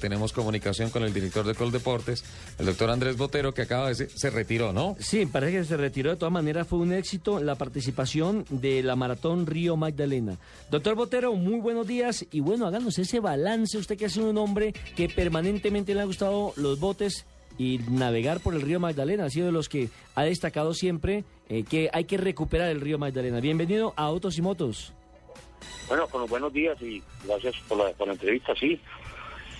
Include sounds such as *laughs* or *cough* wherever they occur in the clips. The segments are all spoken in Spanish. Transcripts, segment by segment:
Tenemos comunicación con el director de Coldeportes, el doctor Andrés Botero, que acaba de decir, se retiró, ¿no? Sí, parece que se retiró. De todas maneras, fue un éxito la participación de la Maratón Río Magdalena. Doctor Botero, muy buenos días. Y bueno, háganos ese balance. Usted que ha sido un hombre que permanentemente le ha gustado los botes y navegar por el río Magdalena. Ha sido de los que ha destacado siempre eh, que hay que recuperar el río Magdalena. Bienvenido a Autos y Motos. Bueno, con los buenos días y gracias por la, por la entrevista, sí.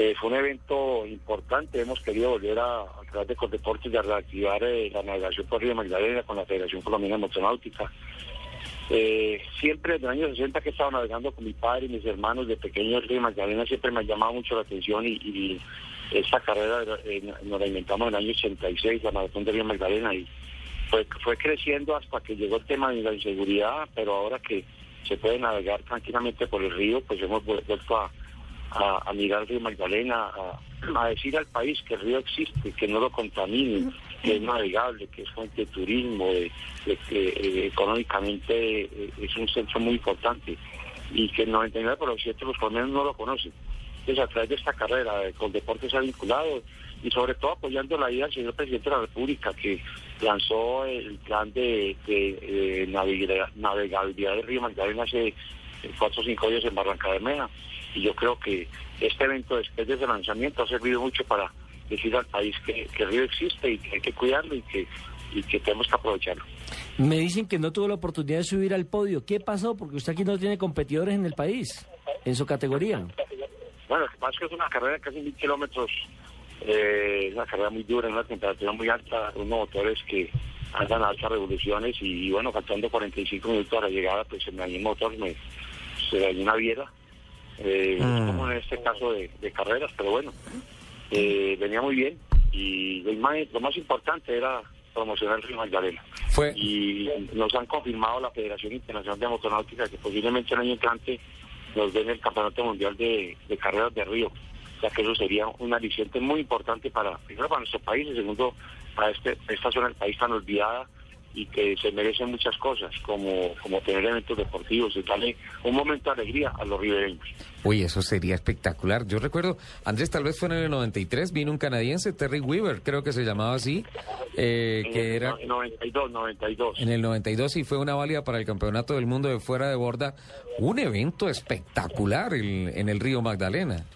Eh, fue un evento importante, hemos querido volver a, a través de Cordeportes de reactivar eh, la navegación por Río Magdalena con la Federación Colombiana de Motonáutica. Eh, siempre desde los años 60 que he estado navegando con mi padre y mis hermanos de pequeño el Río Magdalena siempre me ha llamado mucho la atención y, y esta carrera nos la inventamos en el año 86, la maratón de Río Magdalena y fue creciendo hasta que llegó el tema de la inseguridad, pero ahora que se puede navegar tranquilamente por el río, pues hemos vuelto a a, a mirar río Magdalena, a, decir al país que el río existe, que no lo contamine, que es navegable, que es fuente de turismo, de, que eh, económicamente eh, es un centro muy importante y que el 99% de los colombianos no lo conocen. Entonces, a través de esta carrera, eh, con deportes ha vinculado y sobre todo apoyando la idea del señor presidente de la República que lanzó el plan de, de, de navegabilidad del río Magdalena hace cuatro o cinco días en Barranca Bermeja y yo creo que este evento después de ese lanzamiento ha servido mucho para decir al país que, que el río existe y que hay que cuidarlo y que, y que tenemos que aprovecharlo. Me dicen que no tuvo la oportunidad de subir al podio. ¿Qué pasó? Porque usted aquí no tiene competidores en el país, en su categoría. Bueno, lo que pasa es que es una carrera de casi mil kilómetros, eh, una carrera muy dura, en una temperatura muy alta, unos motores que andan a altas revoluciones y, y bueno, faltando 45 minutos a la llegada, pues en el motor me, se dañó una viera eh, mm. como en este caso de, de carreras, pero bueno, eh, venía muy bien y lo más, lo más importante era promocionar el Río Magdalena. Fue... Y nos han confirmado la Federación Internacional de Motonáutica que posiblemente el año entrante nos den el Campeonato Mundial de, de Carreras de Río. O sea que eso sería un aliciente muy importante para, primero para nuestro país y segundo para este, esta zona del país tan olvidada y que se merecen muchas cosas, como, como tener eventos deportivos y darle un momento de alegría a los ribereños. Uy, eso sería espectacular. Yo recuerdo, Andrés, tal vez fue en el 93, vino un canadiense, Terry Weaver, creo que se llamaba así, eh, en que el, era... 92, 92. En el 92 y fue una válida para el Campeonato del Mundo de Fuera de Borda, un evento espectacular el, en el río Magdalena.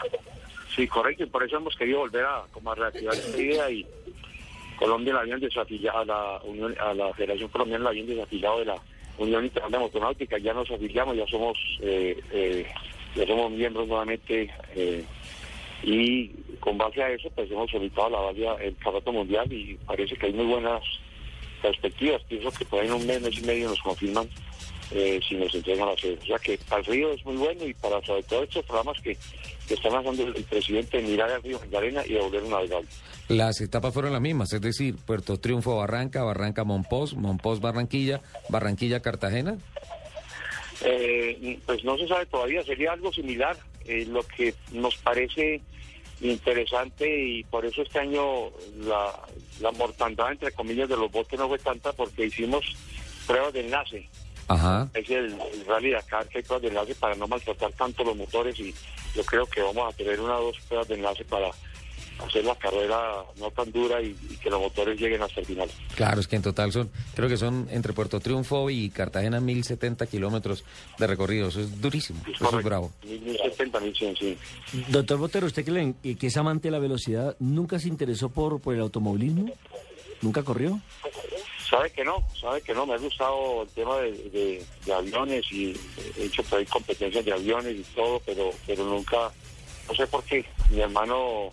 Sí, correcto, y por eso hemos querido volver a, como a reactivar esta idea y Colombia la habían desafiliado, a la, Unión, a la Federación Colombiana la habían desafiliado de la Unión Internacional de Motonáutica, ya nos afiliamos, ya somos, eh, eh, ya somos miembros nuevamente eh, y con base a eso pues hemos solicitado la valia el campeonato mundial y parece que hay muy buenas perspectivas, pienso que por ahí en un mes, mes y medio nos confirman eh, si nos entregan la sede. O sea que para el río es muy bueno y para sobre todo estos programas que, que están haciendo el presidente de mirar al río Magdalena y devolver un navegable. Las etapas fueron las mismas, es decir, Puerto Triunfo Barranca, Barranca Monpós, Monpós Barranquilla, Barranquilla Cartagena. Eh, pues no se sabe todavía, sería algo similar. Eh, lo que nos parece interesante y por eso este año la, la mortandad, entre comillas, de los botes no fue tanta porque hicimos pruebas de enlace. Ajá. Es el, el Rally Dakar que hay pruebas de enlace para no maltratar tanto los motores y yo creo que vamos a tener una o dos pruebas de enlace para hacer la carrera no tan dura y, y, que los motores lleguen hasta el final. Claro, es que en total son, creo que son entre Puerto Triunfo y Cartagena 1070 kilómetros de recorrido, eso es durísimo, Es eso es bravo. 1070, 1100, sí. Doctor Botero, usted que, le- que es amante de la velocidad, ¿nunca se interesó por, por el automovilismo? ¿Nunca corrió? Sabe que no, sabe que no, me ha gustado el tema de, aviones y he hecho por ahí competencias de aviones y todo, pero, pero nunca, no sé por qué, mi hermano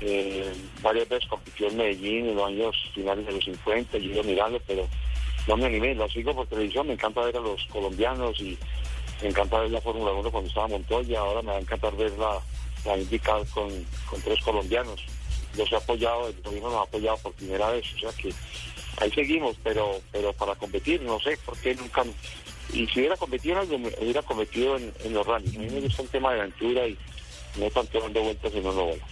eh, varias veces compitió en Medellín en los años finales de los 50 y yo mirando, pero no me animé, lo sigo por televisión, me encanta ver a los colombianos y me encanta ver la Fórmula 1 cuando estaba Montoya, ahora me va a encantar ver la, la indicar con, con tres colombianos. Los he apoyado, el gobierno nos ha apoyado por primera vez, o sea que ahí seguimos, pero pero para competir, no sé por qué nunca. Y si hubiera competido en algo, hubiera competido en, los rallies. A mí me gusta el tema de aventura y no tanto dando vueltas en una bola.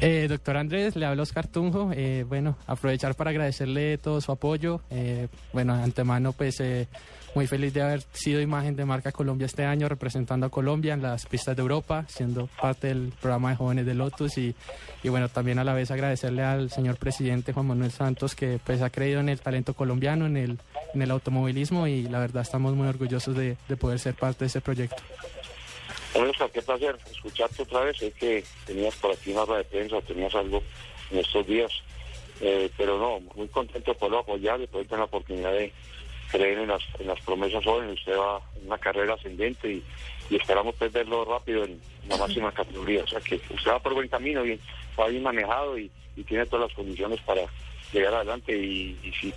Eh, doctor Andrés, le hablo Oscar Tunjo. Eh, bueno, aprovechar para agradecerle todo su apoyo. Eh, bueno, antemano, pues eh, muy feliz de haber sido imagen de Marca Colombia este año, representando a Colombia en las pistas de Europa, siendo parte del programa de jóvenes de Lotus. Y, y bueno, también a la vez agradecerle al señor presidente Juan Manuel Santos, que pues ha creído en el talento colombiano, en el, en el automovilismo. Y la verdad, estamos muy orgullosos de, de poder ser parte de ese proyecto. Oscar, qué placer escucharte otra vez. Sé que tenías por aquí una de prensa tenías algo en estos días, eh, pero no, muy contento de poderlo apoyar y poder tener la oportunidad de creer en las, en las promesas jóvenes. Usted va en una carrera ascendente y, esperamos pues, verlo rápido en la máxima categoría. O sea que usted va por buen camino, va bien manejado y, tiene todas las condiciones para llegar adelante. Y, si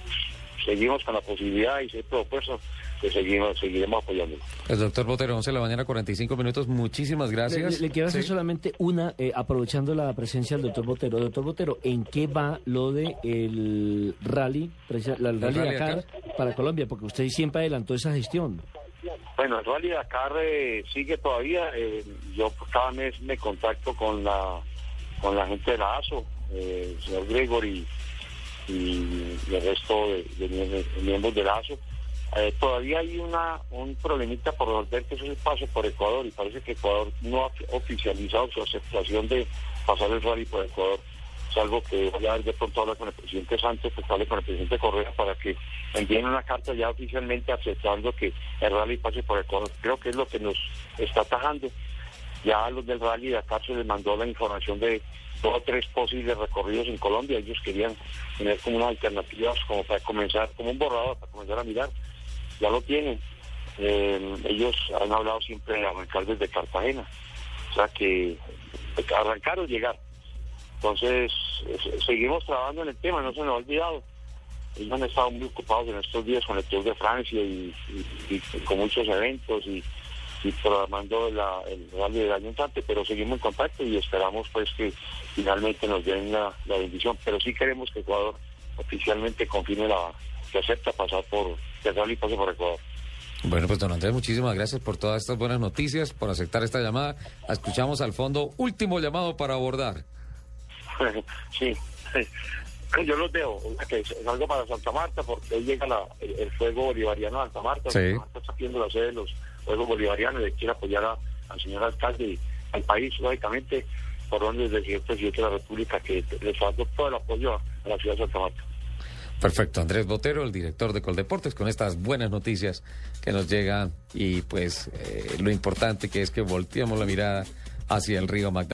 seguimos con la posibilidad y ser propuestos, pues seguimos, seguiremos apoyándolo. El doctor Botero, 11 de la mañana, 45 minutos. Muchísimas gracias. le- le quiero hacer Sí. solamente una, eh, aprovechando la presencia del doctor Botero. Doctor Botero, ¿en qué va lo de el rally, preci- la- el rally rally Dakar para Colombia? Porque usted siempre adelantó esa gestión. Bueno, el Rally Dakar eh, sigue todavía. eh, yo cada mes me contacto con la con la gente de la ASO, eh, el señor Gregory y, y el resto de, de miembros de la ASO. Eh, todavía hay una un problemita por resolver que es el paso por Ecuador y parece que Ecuador no ha oficializado su aceptación de pasar el rally por Ecuador. Es algo que voy a ver de pronto hablar con el presidente Santos, que hable con el presidente Correa para que envíen una carta ya oficialmente aceptando que el rally pase por Ecuador. Creo que es lo que nos está atajando. Ya a los del rally de acá se les mandó la información de dos o tres posibles recorridos en Colombia. Ellos querían tener como unas alternativas como para comenzar, como un borrador, para comenzar a mirar. Ya lo tienen. Eh, ellos han hablado siempre de arrancar desde Cartagena. O sea que arrancar o llegar. Entonces, seguimos trabajando en el tema, no se nos ha olvidado. Ellos han estado muy ocupados en estos días con el Tour de Francia y, con muchos eventos y, programando el rally del año entrante, pero seguimos en contacto y esperamos pues que finalmente nos den la, la bendición. Pero sí queremos que Ecuador oficialmente confirme la que acepta pasar por el rally pase por Ecuador. Bueno, pues don Andrés, muchísimas gracias por todas estas buenas noticias, por aceptar esta llamada. Escuchamos al fondo, último llamado para abordar. *laughs* sí, yo los veo, o sea, que es algo para Santa Marta, porque hoy llega la- el, el fuego bolivariano a Santa Marta. Sí. Santa Marta está haciendo la sede de los Juegos Bolivarianos, y quiere apoyar a- al señor alcalde y al país, lógicamente, por donde desde el presidente de la República, que les dado todo el apoyo a la ciudad de Santa Marta. Perfecto, Andrés Botero, el director de Coldeportes, con estas buenas noticias que nos llegan y pues eh, lo importante que es que volteemos la mirada hacia el río Magdalena.